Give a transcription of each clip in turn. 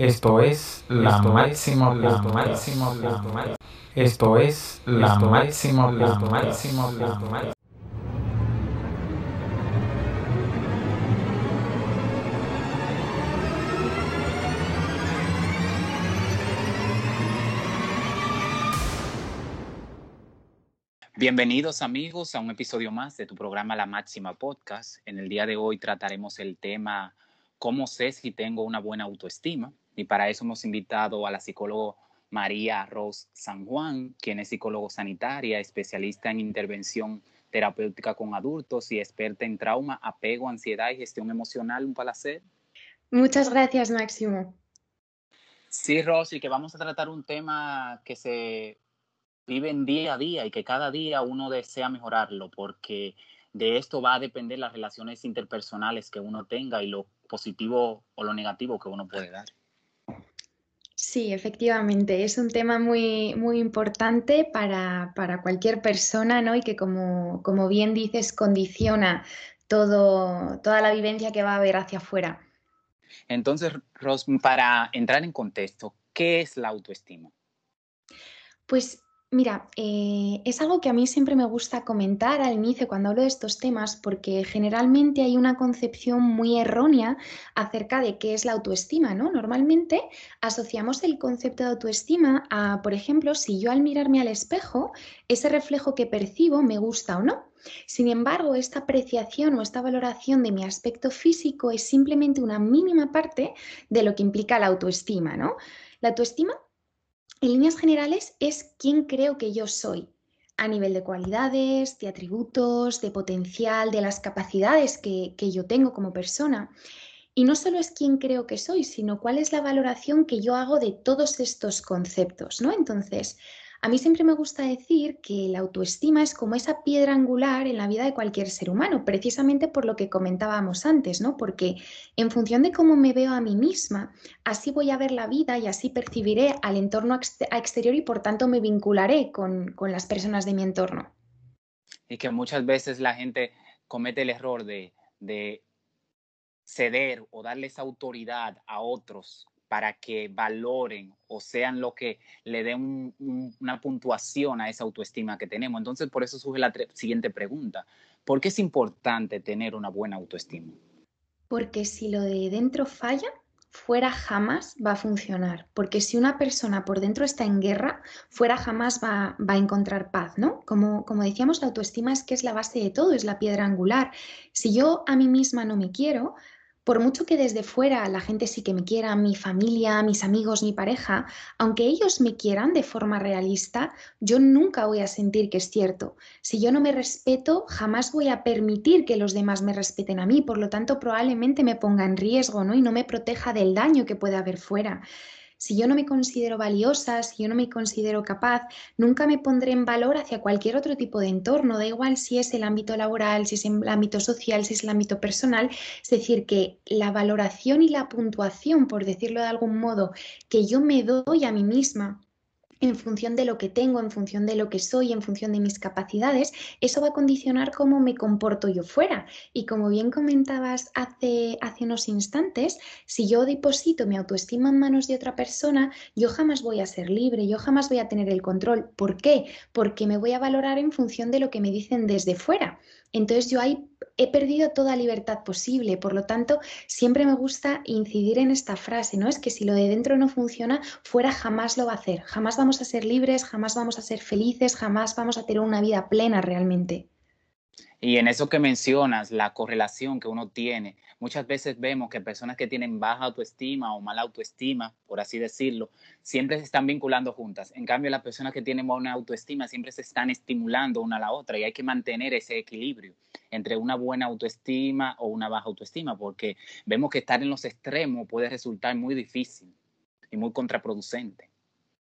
Esto es la máximo la máximo la Esto es la máximo la máximo la Bienvenidos amigos a un episodio más de tu programa La Máxima Podcast. En el día de hoy trataremos el tema ¿Cómo sé si tengo una buena autoestima? Y para eso hemos invitado a la psicóloga María Ros San Juan, quien es psicólogo sanitaria, especialista en intervención terapéutica con adultos y experta en trauma, apego, ansiedad y gestión emocional. Un placer. Muchas gracias, Máximo. Sí, Rosy, que vamos a tratar un tema que se vive en día a día y que cada día uno desea mejorarlo, porque de esto va a depender las relaciones interpersonales que uno tenga y lo positivo o lo negativo que uno puede dar. Sí, efectivamente, es un tema muy, muy importante para, cualquier persona, ¿no? Y que como, como bien dices, condiciona todo, toda la vivencia que va a haber hacia afuera. Entonces, Ros, para entrar en contexto, ¿qué es la autoestima? Pues Mira, eh, es algo que a mí siempre me gusta comentar al inicio cuando hablo de estos temas porque generalmente hay una concepción muy errónea acerca de qué es la autoestima, ¿no? Normalmente asociamos el concepto de autoestima a, por ejemplo, si yo al mirarme al espejo, ese reflejo que percibo me gusta o no. Sin embargo, esta apreciación o esta valoración de mi aspecto físico es simplemente una mínima parte de lo que implica la autoestima, ¿no? La autoestima en líneas generales es quién creo que yo soy a nivel de cualidades, de atributos, de potencial, de las capacidades que, que yo tengo como persona. Y no solo es quién creo que soy, sino cuál es la valoración que yo hago de todos estos conceptos, ¿no? Entonces, a mí siempre me gusta decir que la autoestima es como esa piedra angular en la vida de cualquier ser humano, precisamente por lo que comentábamos antes, ¿no? Porque en función de cómo me veo a mí misma, así voy a ver la vida y así percibiré al entorno exterior y por tanto me vincularé con, las personas de mi entorno. Y que muchas veces la gente comete el error de, de ceder o darles autoridad a otros para que valoren o sean lo que le den una puntuación a esa autoestima que tenemos. Entonces, por eso surge la siguiente pregunta. ¿Por qué es importante tener una buena autoestima? Porque si lo de dentro falla, fuera jamás va a funcionar. Porque si una persona por dentro está en guerra, fuera jamás va, va, a encontrar paz, ¿no? Como, como decíamos, la autoestima es que es la base de todo, es la piedra angular. Si yo a mí misma no me quiero, por mucho que desde fuera la gente sí que me quiera, mi familia, mis amigos, mi pareja, aunque ellos me quieran de forma realista, yo nunca voy a sentir que es cierto. Si yo no me respeto, jamás voy a permitir que los demás me respeten a mí, por lo tanto probablemente me ponga en riesgo ¿no? y no me proteja del daño que puede haber fuera. Si yo no me considero valiosa, si yo no me considero capaz, nunca me pondré en valor hacia cualquier otro tipo de entorno, da igual si es el ámbito laboral, si es el ámbito social, si es el ámbito personal. Es decir, que la valoración y la puntuación, por decirlo de algún modo, que yo me doy a mí misma en función de lo que tengo, en función de lo que soy, en función de mis capacidades, eso va a condicionar cómo me comporto yo fuera. Y como bien comentabas hace, hace unos instantes, si yo deposito mi autoestima en manos de otra persona, yo jamás voy a ser libre, yo jamás voy a tener el control. ¿Por qué? Porque me voy a valorar en función de lo que me dicen desde fuera. Entonces yo ahí he perdido toda libertad posible. Por lo tanto, siempre me gusta incidir en esta frase, ¿no? Es que si lo de dentro no funciona, fuera jamás lo va a hacer. Jamás vamos a ser libres, jamás vamos a ser felices, jamás vamos a tener una vida plena realmente. Y en eso que mencionas, la correlación que uno tiene, muchas veces vemos que personas que tienen baja autoestima o mala autoestima, por así decirlo, siempre se están vinculando juntas. En cambio, las personas que tienen buena autoestima siempre se están estimulando una a la otra y hay que mantener ese equilibrio entre una buena autoestima o una baja autoestima, porque vemos que estar en los extremos puede resultar muy difícil y muy contraproducente.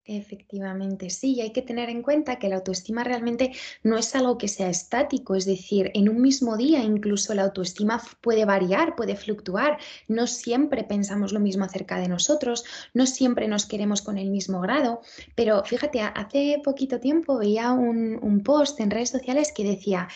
Efectivamente, sí, y hay que tener en cuenta que la autoestima realmente no es algo que sea estático, es decir, en un mismo día incluso la autoestima puede variar, puede fluctuar, no siempre pensamos lo mismo acerca de nosotros, no siempre nos queremos con el mismo grado, pero fíjate, hace poquito tiempo veía un, un post en redes sociales que decía,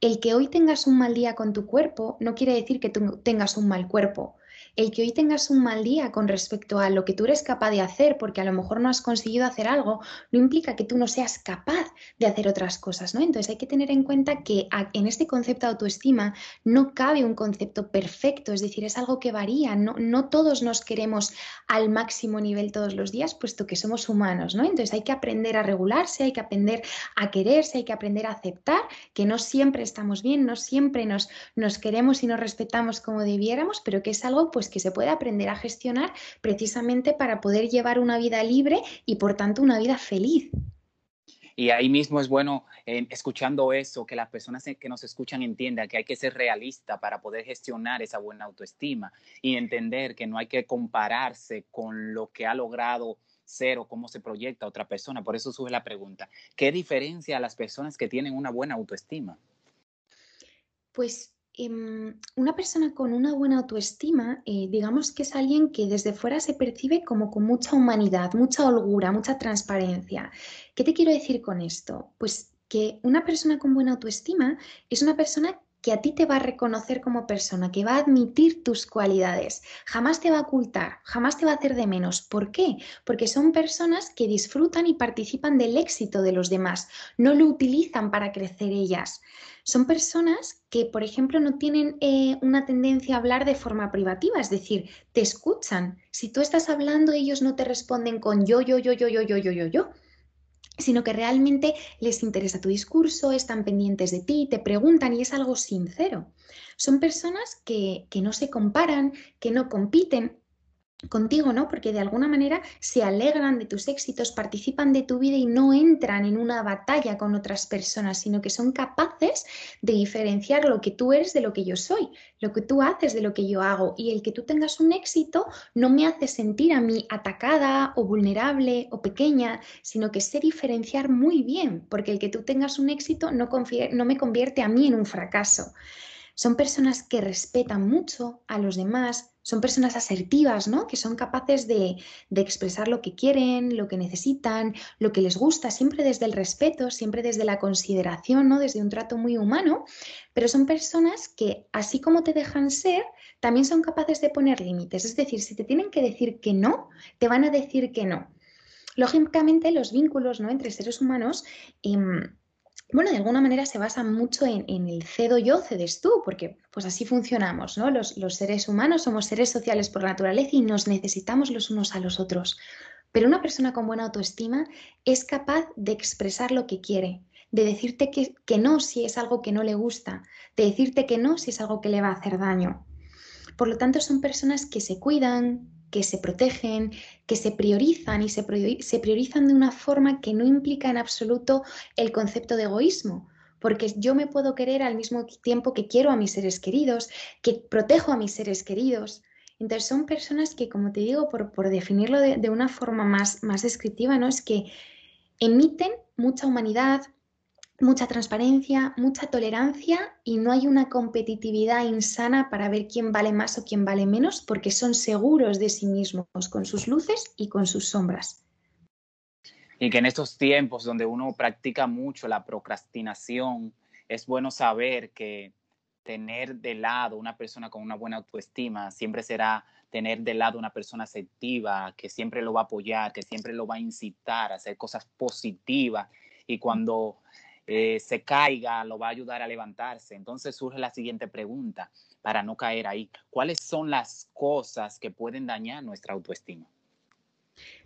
el que hoy tengas un mal día con tu cuerpo no quiere decir que tú tengas un mal cuerpo El que hoy tengas un mal día con respecto a lo que tú eres capaz de hacer, porque a lo mejor no has conseguido hacer algo, no implica que tú no seas capaz de hacer otras cosas, ¿no? Entonces hay que tener en cuenta que en este concepto de autoestima no cabe un concepto perfecto, es decir, es algo que varía, no, no todos nos queremos al máximo nivel todos los días, puesto que somos humanos, ¿no? Entonces hay que aprender a regularse, hay que aprender a quererse, hay que aprender a aceptar que no siempre estamos bien, no siempre nos, nos queremos y nos respetamos como debiéramos, pero que es algo pues que se puede aprender a gestionar precisamente para poder llevar una vida libre y por tanto una vida feliz. Y ahí mismo es bueno, eh, escuchando eso, que las personas que nos escuchan entiendan que hay que ser realista para poder gestionar esa buena autoestima y entender que no hay que compararse con lo que ha logrado ser o cómo se proyecta otra persona. Por eso sube la pregunta, ¿qué diferencia a las personas que tienen una buena autoestima? Pues una persona con una buena autoestima, eh, digamos que es alguien que desde fuera se percibe como con mucha humanidad, mucha holgura, mucha transparencia. ¿Qué te quiero decir con esto? Pues que una persona con buena autoestima es una persona que a ti te va a reconocer como persona, que va a admitir tus cualidades, jamás te va a ocultar, jamás te va a hacer de menos. ¿Por qué? Porque son personas que disfrutan y participan del éxito de los demás, no lo utilizan para crecer ellas. Son personas que, por ejemplo, no tienen eh, una tendencia a hablar de forma privativa, es decir, te escuchan. Si tú estás hablando, ellos no te responden con yo, yo, yo, yo, yo, yo, yo, yo, yo sino que realmente les interesa tu discurso, están pendientes de ti, te preguntan y es algo sincero. Son personas que, que no se comparan, que no compiten, contigo, ¿no? Porque de alguna manera se alegran de tus éxitos, participan de tu vida y no entran en una batalla con otras personas, sino que son capaces de diferenciar lo que tú eres de lo que yo soy, lo que tú haces de lo que yo hago. Y el que tú tengas un éxito no me hace sentir a mí atacada o vulnerable o pequeña, sino que sé diferenciar muy bien, porque el que tú tengas un éxito no, me convierte a mí en un fracaso. Son personas que respetan mucho a los demás, son personas asertivas, ¿no? Que son capaces de, expresar lo que quieren, lo que necesitan, lo que les gusta, siempre desde el respeto, siempre desde la consideración, ¿no? Desde un trato muy humano, pero son personas que, así como te dejan ser, también son capaces de poner límites. Es decir, si te tienen que decir que no, te van a decir que no. Lógicamente, los vínculos ¿no? entre seres humanos em, bueno, de alguna manera se basa mucho en, el cedo yo, cedes tú, porque pues así funcionamos, ¿no? Los, los, seres humanos somos seres sociales por naturaleza y nos necesitamos los unos a los otros. Pero una persona con buena autoestima es capaz de expresar lo que quiere, de decirte que, que no si es algo que no le gusta, de decirte que no si es algo que le va a hacer daño. Por lo tanto, son personas que se cuidan, que se protegen, que se priorizan y se, priorizan de una forma que no implica en absoluto el concepto de egoísmo, porque yo me puedo querer al mismo tiempo que quiero a mis seres queridos, que protejo a mis seres queridos. Entonces son personas que, como te digo, por, definirlo de, de, una forma más, más descriptiva, ¿no? es que emiten mucha humanidad, mucha transparencia, mucha tolerancia y no hay una competitividad insana para ver quién vale más o quién vale menos porque son seguros de sí mismos con sus luces y con sus sombras. Y que en estos tiempos donde uno practica mucho la procrastinación, es bueno saber que tener de lado una persona con una buena autoestima siempre será tener de lado una persona asertiva, que siempre lo va a apoyar, que siempre lo va a incitar a hacer cosas positivas. Y cuando eh, se caiga, lo va a ayudar a levantarse. Entonces surge la siguiente pregunta para no caer ahí. ¿Cuáles son las cosas que pueden dañar nuestra autoestima?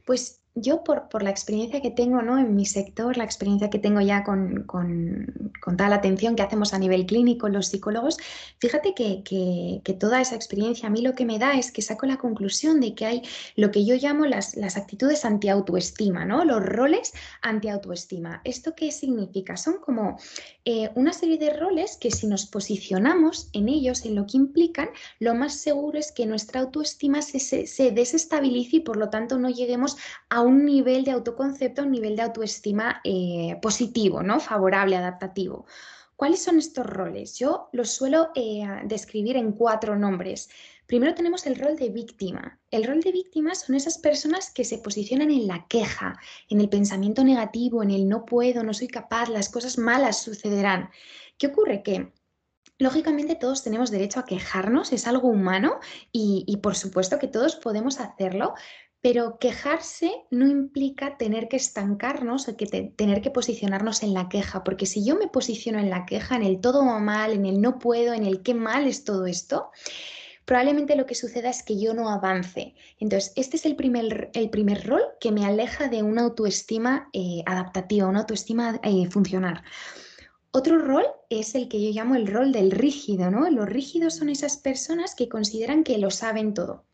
Pues yo por, la experiencia que tengo ¿no? en mi sector, la experiencia que tengo ya con, toda la atención que hacemos a nivel clínico los psicólogos, fíjate que, toda esa experiencia a mí lo que me da es que saco la conclusión de que hay lo que yo llamo las, las actitudes anti-autoestima, ¿no? los roles anti-autoestima. ¿Esto qué significa? Son como eh, una serie de roles que si nos posicionamos en ellos, en lo que implican, lo más seguro es que nuestra autoestima se, se desestabilice y por lo tanto no lleguemos a un nivel de autoconcepto, a un nivel de autoestima eh, positivo, ¿no? favorable, adaptativo. ¿Cuáles son estos roles? Yo los suelo eh, describir en cuatro nombres. Primero tenemos el rol de víctima. El rol de víctima son esas personas que se posicionan en la queja, en el pensamiento negativo, en el no puedo, no soy capaz, las cosas malas sucederán. ¿Qué ocurre? Que Lógicamente todos tenemos derecho a quejarnos, es algo humano y, por supuesto que todos podemos hacerlo, pero quejarse no implica tener que estancarnos o que tener que posicionarnos en la queja, porque si yo me posiciono en la queja, en el todo mal, en el no puedo, en el qué mal es todo esto, probablemente lo que suceda es que yo no avance. Entonces, este es el primer, el primer rol que me aleja de una autoestima eh, adaptativa, una autoestima eh, funcional. Otro rol es el que yo llamo el rol del rígido, ¿no? Los rígidos son esas personas que consideran que lo saben todo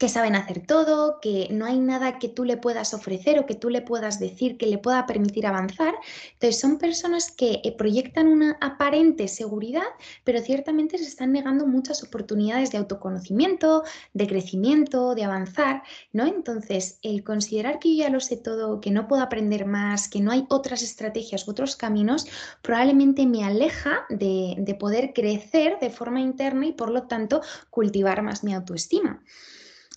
que saben hacer todo, que no hay nada que tú le puedas ofrecer o que tú le puedas decir que le pueda permitir avanzar. Entonces son personas que eh, proyectan una aparente seguridad, pero ciertamente se están negando muchas oportunidades de autoconocimiento, de crecimiento, de avanzar, ¿no? Entonces, el considerar que yo ya lo sé todo, que no puedo aprender más, que no hay otras estrategias, otros caminos, probablemente me aleja de, de poder crecer de forma interna y por lo tanto cultivar más mi autoestima.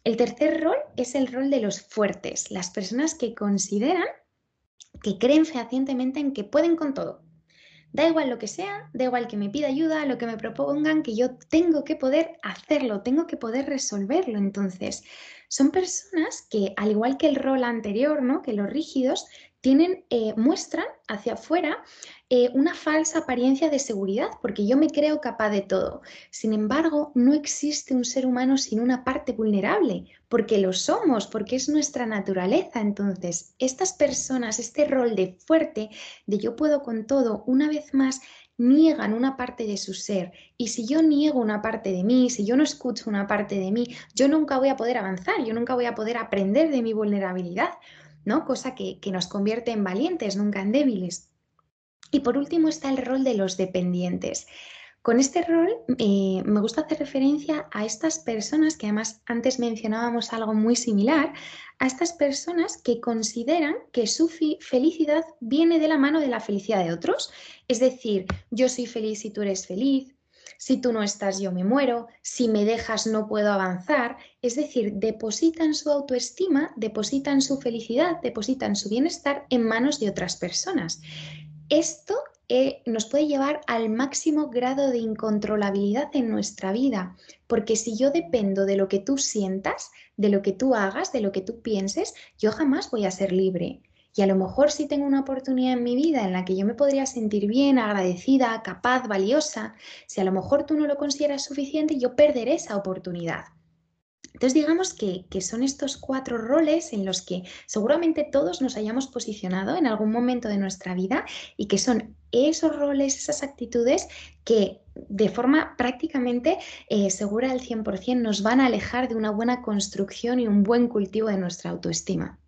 El tercer rol es el rol de los fuertes, las personas que consideran, que creen fehacientemente en que pueden con todo. Da igual lo que sea, da igual que me pida ayuda, lo que me propongan, que yo tengo que poder hacerlo, tengo que poder resolverlo. Entonces, son personas que, al igual que el rol anterior, ¿no? que los rígidos, tienen, eh, muestran hacia afuera eh, una falsa apariencia de seguridad, porque yo me creo capaz de todo. Sin embargo, no existe un ser humano sin una parte vulnerable, porque lo somos, porque es nuestra naturaleza. Entonces, estas personas, este rol de fuerte, de yo puedo con todo, una vez más, niegan una parte de su ser. Y si yo niego una parte de mí, si yo no escucho una parte de mí, yo nunca voy a poder avanzar, yo nunca voy a poder aprender de mi vulnerabilidad. Cosa que, nos convierte en valientes, nunca en débiles. Y por último está el rol de los dependientes. Con este rol eh, me gusta hacer referencia a estas personas, que además antes mencionábamos algo muy similar, a estas personas que consideran que su felicidad viene de la mano de la felicidad de otros. Es decir, yo soy feliz si tú eres feliz, si tú no estás yo me muero, si me dejas no puedo avanzar. Es decir, depositan su autoestima, depositan su felicidad, depositan su bienestar en manos de otras personas. Esto eh, nos puede llevar al máximo grado de incontrolabilidad en nuestra vida, porque si yo dependo de lo que tú sientas, de lo que tú hagas, de lo que tú pienses, yo jamás voy a ser libre. Y a lo mejor si tengo una oportunidad en mi vida en la que yo me podría sentir bien, agradecida, capaz, valiosa, si a lo mejor tú no lo consideras suficiente, yo perderé esa oportunidad. Entonces digamos que, son estos cuatro roles en los que seguramente todos nos hayamos posicionado en algún momento de nuestra vida y que son esos roles, esas actitudes que de forma prácticamente eh, segura al 100% nos van a alejar de una buena construcción y un buen cultivo de nuestra autoestima.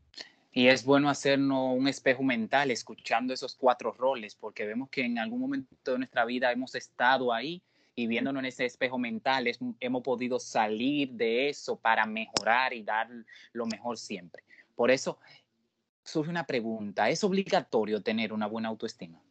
Y es bueno hacernos un espejo mental escuchando esos cuatro roles, porque vemos que en algún momento de nuestra vida hemos estado ahí y viéndonos en ese espejo mental hemos podido salir de eso para mejorar y dar lo mejor siempre. Por eso surge una pregunta, ¿es obligatorio tener una buena autoestima?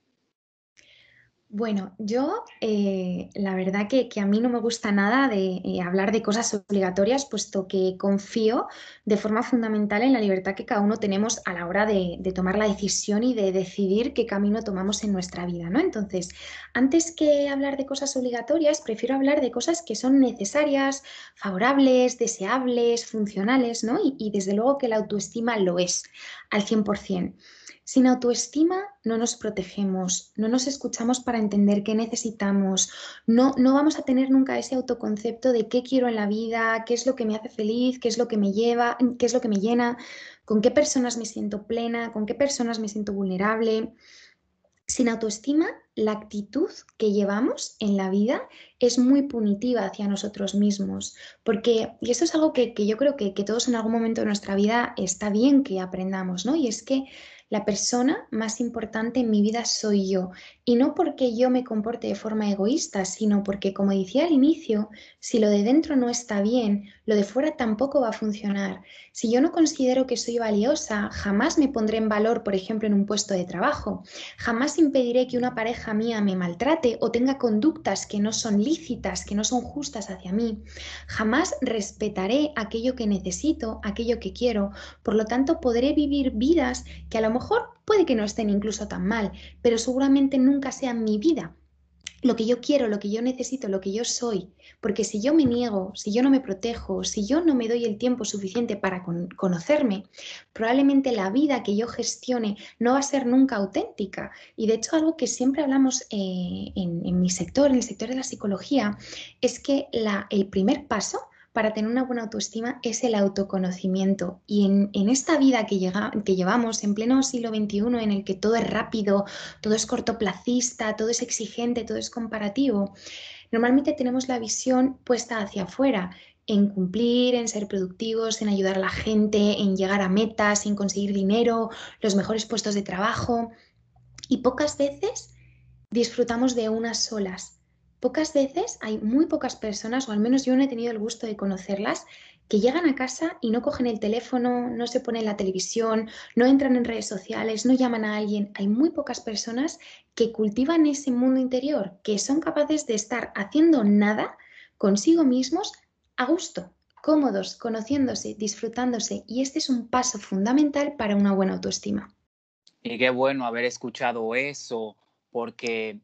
Bueno, yo eh, la verdad que, a mí no me gusta nada de eh, hablar de cosas obligatorias, puesto que confío de forma fundamental en la libertad que cada uno tenemos a la hora de, tomar la decisión y de decidir qué camino tomamos en nuestra vida, ¿no? Entonces, antes que hablar de cosas obligatorias, prefiero hablar de cosas que son necesarias, favorables, deseables, funcionales, ¿no? Y, y desde luego que la autoestima lo es al 100%. Sin autoestima no nos protegemos, no nos escuchamos para entender qué necesitamos, no, no vamos a tener nunca ese autoconcepto de qué quiero en la vida, qué es lo que me hace feliz, qué es lo que me lleva, qué es lo que me llena, con qué personas me siento plena, con qué personas me siento vulnerable. Sin autoestima, la actitud que llevamos en la vida es muy punitiva hacia nosotros mismos, porque, y esto es algo que, yo creo que, que, todos en algún momento de nuestra vida está bien que aprendamos, ¿no? Y es que la persona más importante en mi vida soy yo. Y no porque yo me comporte de forma egoísta, sino porque, como decía al inicio, si lo de dentro no está bien, lo de fuera tampoco va a funcionar. Si yo no considero que soy valiosa, jamás me pondré en valor, por ejemplo, en un puesto de trabajo. Jamás impediré que una pareja mía me maltrate o tenga conductas que no son lícitas, que no son justas hacia mí. Jamás respetaré aquello que necesito, aquello que quiero. Por lo tanto, podré vivir vidas que a lo mejor puede que no estén incluso tan mal, pero seguramente nunca sean mi vida. lo que yo quiero, lo que yo necesito, lo que yo soy. Porque si yo me niego, si yo no me protejo, si yo no me doy el tiempo suficiente para conocerme, probablemente la vida que yo gestione no va a ser nunca auténtica. Y de hecho algo que siempre hablamos eh, en, mi sector, en el sector de la psicología, es que el primer paso para tener una buena autoestima es el autoconocimiento. Y en, esta vida que, que llevamos en pleno siglo XXI, en el que todo es rápido, todo es cortoplacista, todo es exigente, todo es comparativo, normalmente tenemos la visión puesta hacia afuera en cumplir, en ser productivos, en ayudar a la gente, en llegar a metas, en conseguir dinero, los mejores puestos de trabajo. Y pocas veces disfrutamos de unas solas, Pocas veces hay muy pocas personas, o al menos yo no he tenido el gusto de conocerlas, que llegan a casa y no cogen el teléfono, no se ponen la televisión, no entran en redes sociales, no llaman a alguien. Hay muy pocas personas que cultivan ese mundo interior, que son capaces de estar haciendo nada consigo mismos a gusto, cómodos, conociéndose, disfrutándose. Y este es un paso fundamental para una buena autoestima. Y qué bueno haber escuchado eso, porque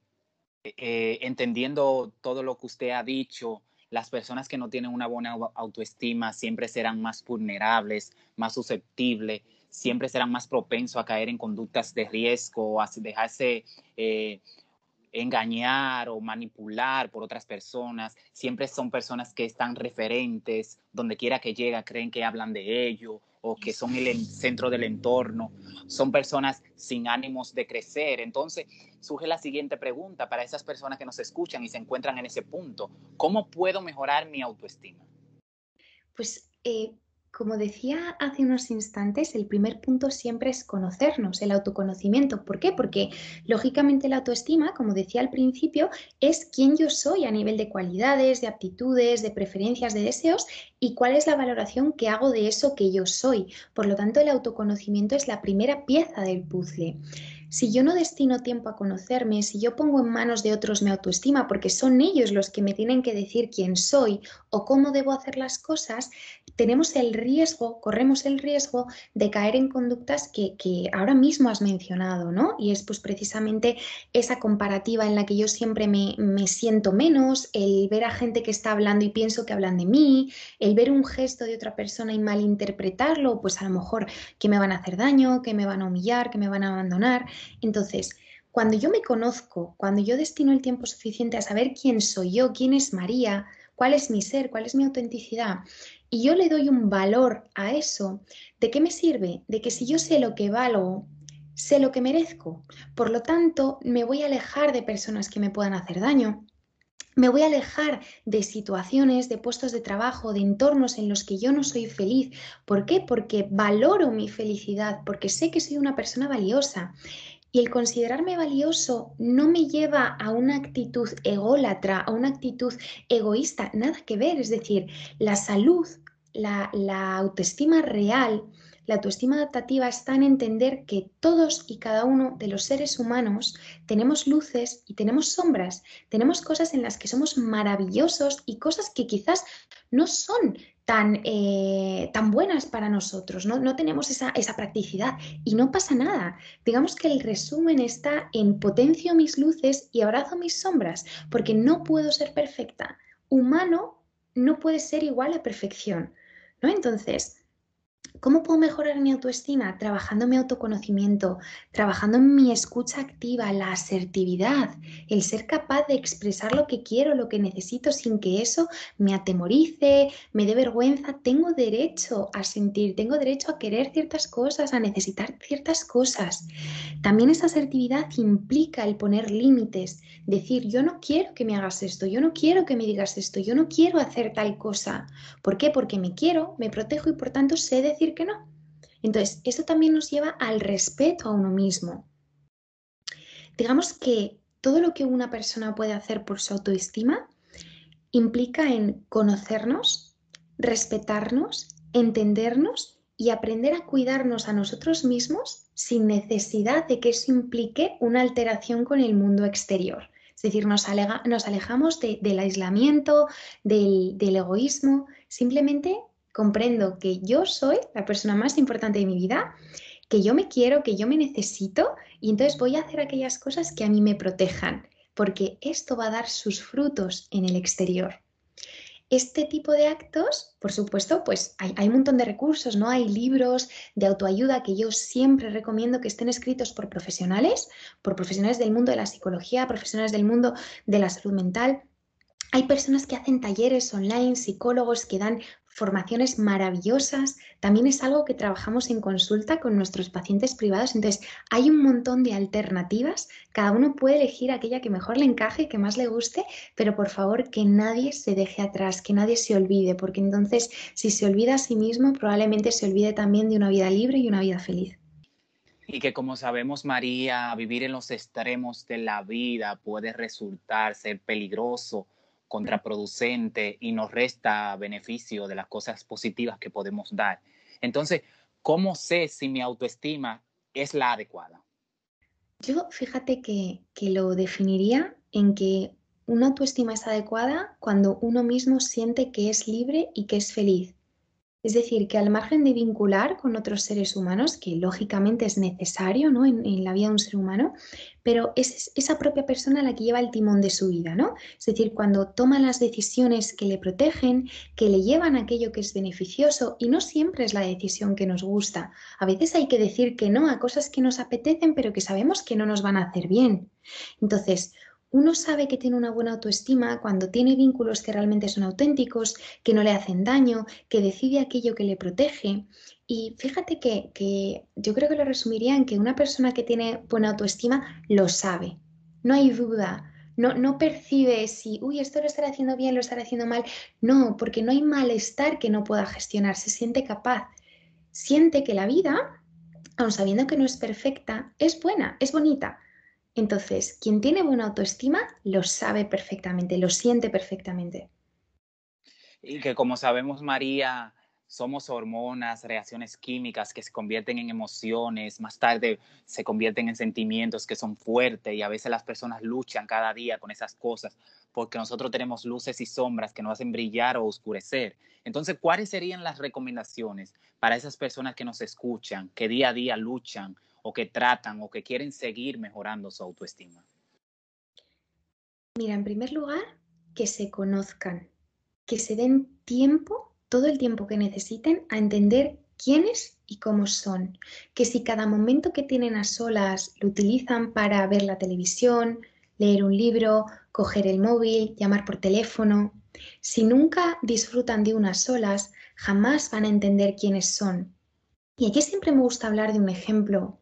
eh, entendiendo todo lo que usted ha dicho, las personas que no tienen una buena autoestima siempre serán más vulnerables, más susceptibles, siempre serán más propensos a caer en conductas de riesgo, a dejarse eh, engañar o manipular por otras personas. Siempre son personas que están referentes, donde quiera que llega, creen que hablan de ello o que son el centro del entorno. Son personas sin ánimos de crecer. Entonces, surge la siguiente pregunta para esas personas que nos escuchan y se encuentran en ese punto. ¿Cómo puedo mejorar mi autoestima? Pues eh, como decía hace unos instantes, el primer punto siempre es conocernos, el autoconocimiento. ¿Por qué? Porque lógicamente la autoestima, como decía al principio, es quién yo soy a nivel de cualidades, de aptitudes, de preferencias, de deseos y cuál es la valoración que hago de eso que yo soy. Por lo tanto, el autoconocimiento es la primera pieza del puzzle. Si yo no destino tiempo a conocerme, si yo pongo en manos de otros mi autoestima, porque son ellos los que me tienen que decir quién soy o cómo debo hacer las cosas, tenemos el riesgo, corremos el riesgo de caer en conductas que, ahora mismo has mencionado, ¿no? Y es pues precisamente esa comparativa en la que yo siempre me, me siento menos, el ver a gente que está hablando y pienso que hablan de mí, el ver un gesto de otra persona y malinterpretarlo, pues a lo mejor que me van a hacer daño, que me van a humillar, que me van a abandonar. Entonces, cuando yo me conozco, cuando yo destino el tiempo suficiente a saber quién soy yo, quién es María, cuál es mi ser, cuál es mi autenticidad, y yo le doy un valor a eso, ¿de qué me sirve? De que si yo sé lo que valgo, sé lo que merezco. Por lo tanto, me voy a alejar de personas que me puedan hacer daño. Me voy a alejar de situaciones, de puestos de trabajo, de entornos en los que yo no soy feliz. ¿Por qué? Porque valoro mi felicidad, porque sé que soy una persona valiosa. Y el considerarme valioso no me lleva a una actitud ególatra, a una actitud egoísta, nada que ver. Es decir, la salud, la, la autoestima real, la autoestima adaptativa está en entender que todos y cada uno de los seres humanos tenemos luces y tenemos sombras, tenemos cosas en las que somos maravillosos y cosas que quizás no son tan, eh, tan buenas para nosotros, ¿no? no tenemos esa, esa, practicidad y no pasa nada. Digamos que el resumen está en potencio mis luces y abrazo mis sombras, porque no puedo ser perfecta. Humano no puede ser igual a perfección. ¿no? Entonces, ¿Cómo puedo mejorar mi autoestima? Trabajando mi autoconocimiento, trabajando en mi escucha activa, la asertividad, el ser capaz de expresar lo que quiero, lo que necesito sin que eso me atemorice, me dé vergüenza. Tengo derecho a sentir, tengo derecho a querer ciertas cosas, a necesitar ciertas cosas. También esa asertividad implica el poner límites, decir, yo no quiero que me hagas esto, yo no quiero que me digas esto, yo no quiero hacer tal cosa. ¿Por qué? Porque me quiero, me protejo y por tanto sé decir que no. Entonces, eso también nos lleva al respeto a uno mismo. Digamos que todo lo que una persona puede hacer por su autoestima implica en conocernos, respetarnos, entendernos y aprender a cuidarnos a nosotros mismos sin necesidad de que eso implique una alteración con el mundo exterior. Es decir, nos, alejamos del aislamiento, del egoísmo, simplemente comprendo que yo soy la persona más importante de mi vida, que yo me quiero, que yo me necesito y entonces voy a hacer aquellas cosas que a mí me protejan. porque esto va a dar sus frutos en el exterior. Este tipo de actos, por supuesto, pues hay, un montón de recursos, ¿no? Hay libros de autoayuda que yo siempre recomiendo que estén escritos por profesionales, por profesionales del mundo de la psicología, profesionales del mundo de la salud mental, hay personas que hacen talleres online, psicólogos que dan formaciones maravillosas. También es algo que trabajamos en consulta con nuestros pacientes privados. Entonces, hay un montón de alternativas. Cada uno puede elegir aquella que mejor le encaje, que más le guste, pero por favor que nadie se deje atrás, que nadie se olvide, porque entonces si se olvida a sí mismo, probablemente se olvide también de una vida libre y una vida feliz. Y que como sabemos, María, vivir en los extremos de la vida puede resultar ser peligroso contraproducente y nos resta beneficio de las cosas positivas que podemos dar. Entonces, ¿cómo sé si mi autoestima es la adecuada? Yo fíjate que, que lo definiría en que una autoestima es adecuada cuando uno mismo siente que es libre y que es feliz. Es decir, que al margen de vincular con otros seres humanos, que lógicamente es necesario ¿no? en, la vida de un ser humano, pero es esa propia persona la que lleva el timón de su vida, ¿no? Es decir, cuando toma las decisiones que le protegen, que le llevan aquello que es beneficioso, y no siempre es la decisión que nos gusta. A veces hay que decir que no a cosas que nos apetecen, pero que sabemos que no nos van a hacer bien. Entonces, uno sabe que tiene una buena autoestima cuando tiene vínculos que realmente son auténticos, que no le hacen daño, que decide aquello que le protege. Y fíjate que, yo creo que lo resumiría en que una persona que tiene buena autoestima lo sabe. No hay duda. No, no percibe si, uy, esto lo estaré haciendo bien, lo estaré haciendo mal. No, porque no hay malestar que no pueda gestionar. Se siente capaz. Siente que la vida, aun sabiendo que no es perfecta, es buena, es bonita entonces, quien tiene buena autoestima lo sabe perfectamente, lo siente perfectamente. Y que como sabemos, María, somos hormonas, reacciones químicas que se convierten en emociones, más tarde se convierten en sentimientos que son fuertes y a veces las personas luchan cada día con esas cosas porque nosotros tenemos luces y sombras que nos hacen brillar o oscurecer. Entonces, ¿cuáles serían las recomendaciones para esas personas que nos escuchan, que día a día luchan o que tratan o que quieren seguir mejorando su autoestima? Mira, en primer lugar, que se conozcan, que se den tiempo, todo el tiempo que necesiten, a entender quiénes y cómo son. Que si cada momento que tienen a solas lo utilizan para ver la televisión, leer un libro, coger el móvil, llamar por teléfono, si nunca disfrutan de unas solas, jamás van a entender quiénes son. Y aquí siempre me gusta hablar de un ejemplo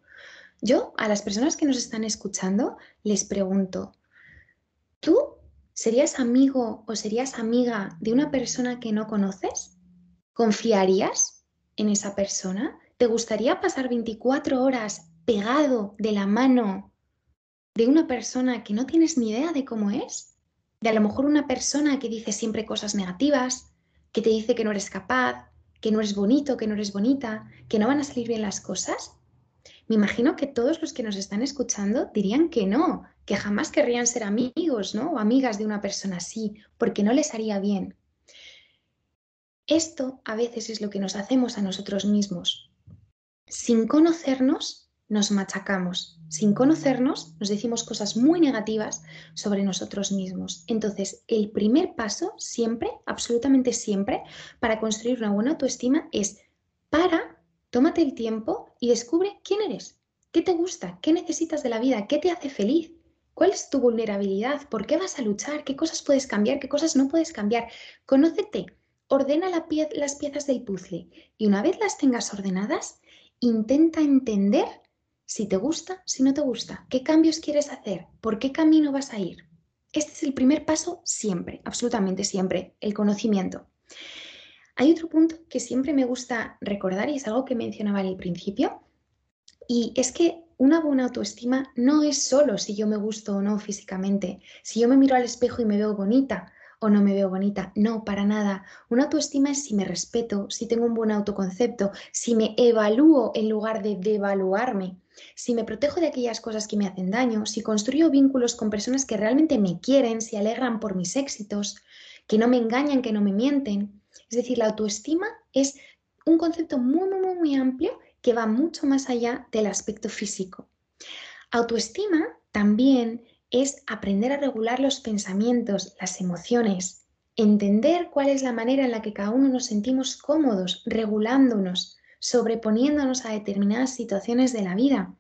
yo a las personas que nos están escuchando les pregunto, ¿tú serías amigo o serías amiga de una persona que no conoces? ¿Confiarías en esa persona? ¿Te gustaría pasar 24 horas pegado de la mano de una persona que no tienes ni idea de cómo es? De a lo mejor una persona que dice siempre cosas negativas, que te dice que no eres capaz, que no eres bonito, que no eres bonita, que no van a salir bien las cosas. Me imagino que todos los que nos están escuchando dirían que no, que jamás querrían ser amigos ¿no? o amigas de una persona así, porque no les haría bien. Esto a veces es lo que nos hacemos a nosotros mismos. Sin conocernos, nos machacamos. Sin conocernos, nos decimos cosas muy negativas sobre nosotros mismos. Entonces, el primer paso, siempre, absolutamente siempre, para construir una buena autoestima es para Tómate el tiempo y descubre quién eres, qué te gusta, qué necesitas de la vida, qué te hace feliz, cuál es tu vulnerabilidad, por qué vas a luchar, qué cosas puedes cambiar, qué cosas no puedes cambiar. Conócete, ordena las piezas del puzzle y una vez las tengas ordenadas, intenta entender si te gusta, si no te gusta, qué cambios quieres hacer, por qué camino vas a ir. Este es el primer paso siempre, absolutamente siempre, el conocimiento. Hay otro punto que siempre me gusta recordar y es algo que mencionaba al principio, y es que una buena autoestima no es solo si yo me gusto o no físicamente, si yo me miro al espejo y me veo bonita o no me veo bonita, no, para nada. Una autoestima es si me respeto, si tengo un buen autoconcepto, si me evalúo en lugar de devaluarme, si me protejo de aquellas cosas que me hacen daño, si construyo vínculos con personas que realmente me quieren, si alegran por mis éxitos, que no me engañan, que no me mienten. Es decir, la autoestima es un concepto muy, muy, muy amplio que va mucho más allá del aspecto físico. Autoestima también es aprender a regular los pensamientos, las emociones, entender cuál es la manera en la que cada uno nos sentimos cómodos, regulándonos, sobreponiéndonos a determinadas situaciones de la vida.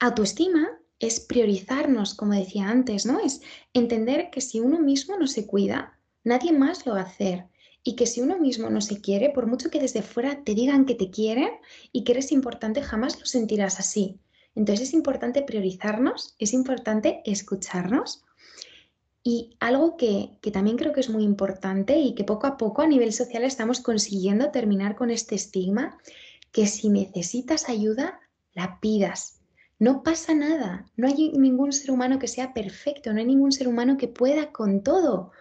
Autoestima es priorizarnos, como decía antes, ¿no? Es entender que si uno mismo no se cuida, nadie más lo va a hacer. Y que si uno mismo no se quiere, por mucho que desde fuera te digan que te quieren y que eres importante, jamás lo sentirás así. Entonces es importante priorizarnos, es importante escucharnos. Y algo que, que, también creo que es muy importante y que poco a poco a nivel social estamos consiguiendo terminar con este estigma, que si necesitas ayuda, la pidas. No pasa nada, no hay ningún ser humano que sea perfecto, no hay ningún ser humano que pueda con todo.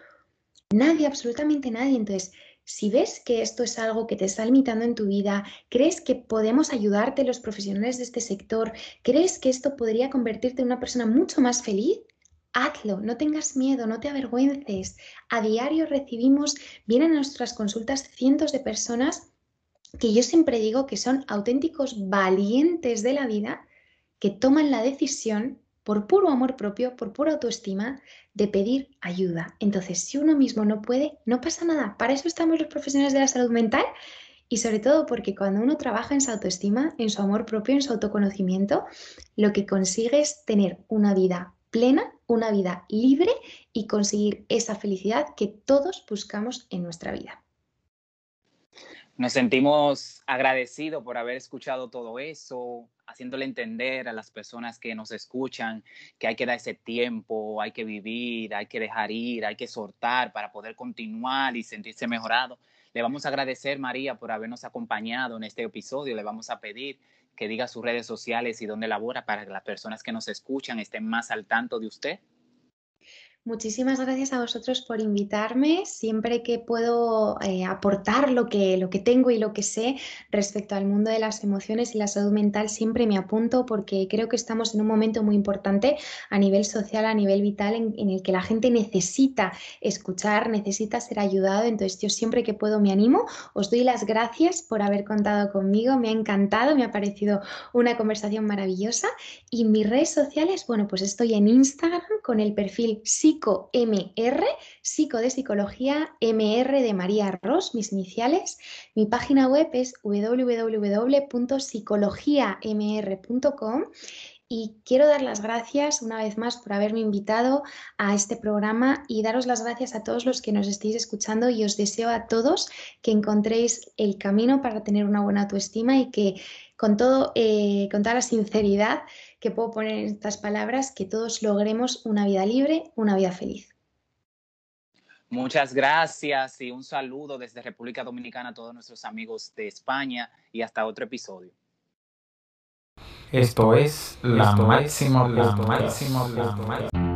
Nadie, absolutamente nadie. Entonces, si ves que esto es algo que te está limitando en tu vida, crees que podemos ayudarte los profesionales de este sector, crees que esto podría convertirte en una persona mucho más feliz, hazlo, no tengas miedo, no te avergüences. A diario recibimos, vienen a nuestras consultas cientos de personas que yo siempre digo que son auténticos valientes de la vida, que toman la decisión por puro amor propio, por pura autoestima, de pedir ayuda. Entonces, si uno mismo no puede, no pasa nada. Para eso estamos los profesionales de la salud mental y sobre todo porque cuando uno trabaja en su autoestima, en su amor propio, en su autoconocimiento, lo que consigue es tener una vida plena, una vida libre y conseguir esa felicidad que todos buscamos en nuestra vida. Nos sentimos agradecidos por haber escuchado todo eso, haciéndole entender a las personas que nos escuchan que hay que dar ese tiempo, hay que vivir, hay que dejar ir, hay que soltar para poder continuar y sentirse mejorado. Le vamos a agradecer, María, por habernos acompañado en este episodio. Le vamos a pedir que diga sus redes sociales y dónde labora para que las personas que nos escuchan estén más al tanto de usted. Muchísimas gracias a vosotros por invitarme. Siempre que puedo eh, aportar lo que, lo que tengo y lo que sé respecto al mundo de las emociones y la salud mental, siempre me apunto porque creo que estamos en un momento muy importante a nivel social, a nivel vital, en, el que la gente necesita escuchar, necesita ser ayudado. Entonces yo siempre que puedo me animo. Os doy las gracias por haber contado conmigo. Me ha encantado, me ha parecido una conversación maravillosa. Y mis redes sociales, bueno, pues estoy en Instagram con el perfil psico-mr, psico de psicología, mr de María Ross, mis iniciales. Mi página web es www.psicologiamr.com y quiero dar las gracias una vez más por haberme invitado a este programa y daros las gracias a todos los que nos estéis escuchando y os deseo a todos que encontréis el camino para tener una buena autoestima y que con, todo, eh, con toda la sinceridad que puedo poner en estas palabras, que todos logremos una vida libre, una vida feliz. Muchas gracias y un saludo desde República Dominicana a todos nuestros amigos de España y hasta otro episodio. Esto es la máxima, la máxima, la máxima.